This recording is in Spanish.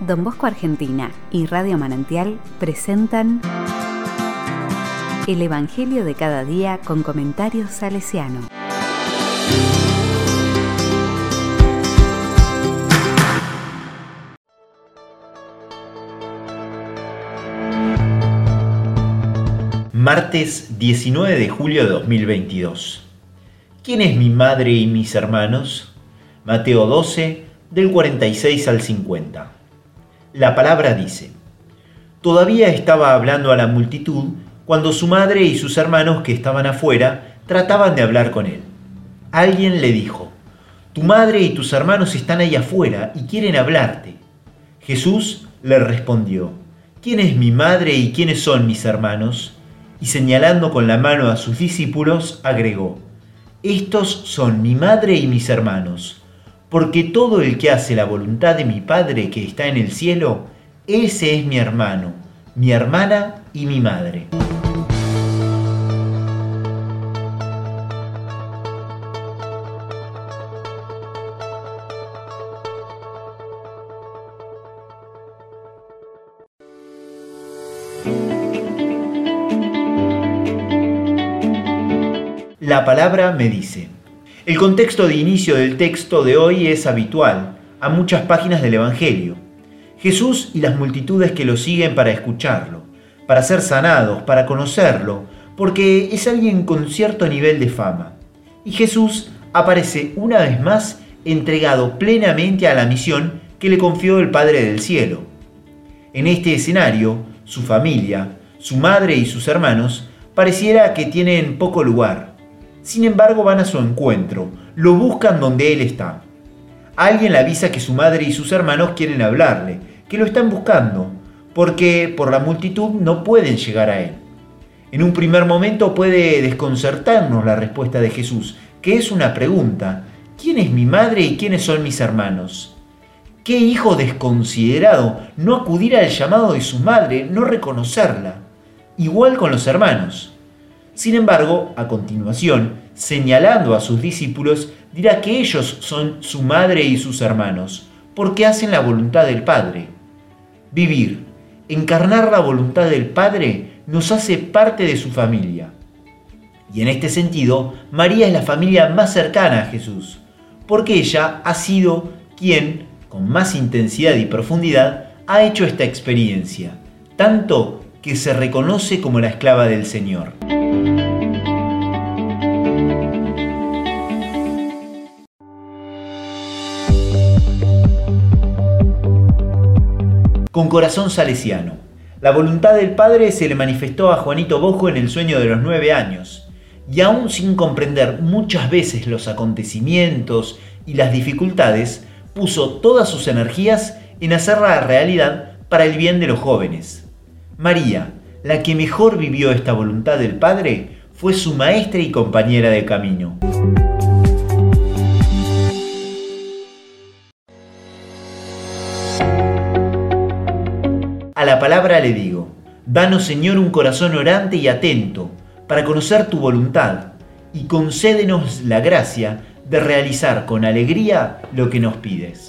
Don Bosco Argentina y Radio Manantial presentan El Evangelio de cada día con comentarios salesiano. Martes 19 de julio de 2022. ¿Quién es mi madre y mis hermanos? Mateo 12, del 46 al 50. La palabra dice, Todavía estaba hablando a la multitud cuando su madre y sus hermanos que estaban afuera trataban de hablar con él. Alguien le dijo, Tu madre y tus hermanos están ahí afuera y quieren hablarte. Jesús le respondió, ¿quién es mi madre y quiénes son mis hermanos? Y señalando con la mano a sus discípulos, agregó, Estos son mi madre y mis hermanos porque todo el que hace la voluntad de mi Padre que está en el cielo, ese es mi hermano, mi hermana y mi madre. La palabra me dice, el contexto de inicio del texto de hoy es habitual a muchas páginas del Evangelio. Jesús y las multitudes que lo siguen para escucharlo, para ser sanados, para conocerlo, porque es alguien con cierto nivel de fama. Y Jesús aparece una vez más entregado plenamente a la misión que le confió el Padre del Cielo. En este escenario, su familia, su madre y sus hermanos pareciera que tienen poco lugar sin embargo, van a su encuentro, lo buscan donde él está. Alguien le avisa que su madre y sus hermanos quieren hablarle, que lo están buscando, porque por la multitud no pueden llegar a él. En un primer momento puede desconcertarnos la respuesta de Jesús, que es una pregunta. ¿Quién es mi madre y quiénes son mis hermanos? Qué hijo desconsiderado no acudir al llamado de su madre, no reconocerla. Igual con los hermanos. Sin embargo, a continuación, señalando a sus discípulos, dirá que ellos son su madre y sus hermanos, porque hacen la voluntad del Padre. Vivir, encarnar la voluntad del Padre, nos hace parte de su familia. Y en este sentido, María es la familia más cercana a Jesús, porque ella ha sido quien, con más intensidad y profundidad, ha hecho esta experiencia, tanto que se reconoce como la esclava del Señor. Con corazón salesiano. La voluntad del Padre se le manifestó a Juanito Bojo en el sueño de los nueve años, y aún sin comprender muchas veces los acontecimientos y las dificultades, puso todas sus energías en hacerla realidad para el bien de los jóvenes. María, la que mejor vivió esta voluntad del Padre, fue su maestra y compañera de camino. A la palabra le digo, danos Señor un corazón orante y atento para conocer tu voluntad y concédenos la gracia de realizar con alegría lo que nos pides.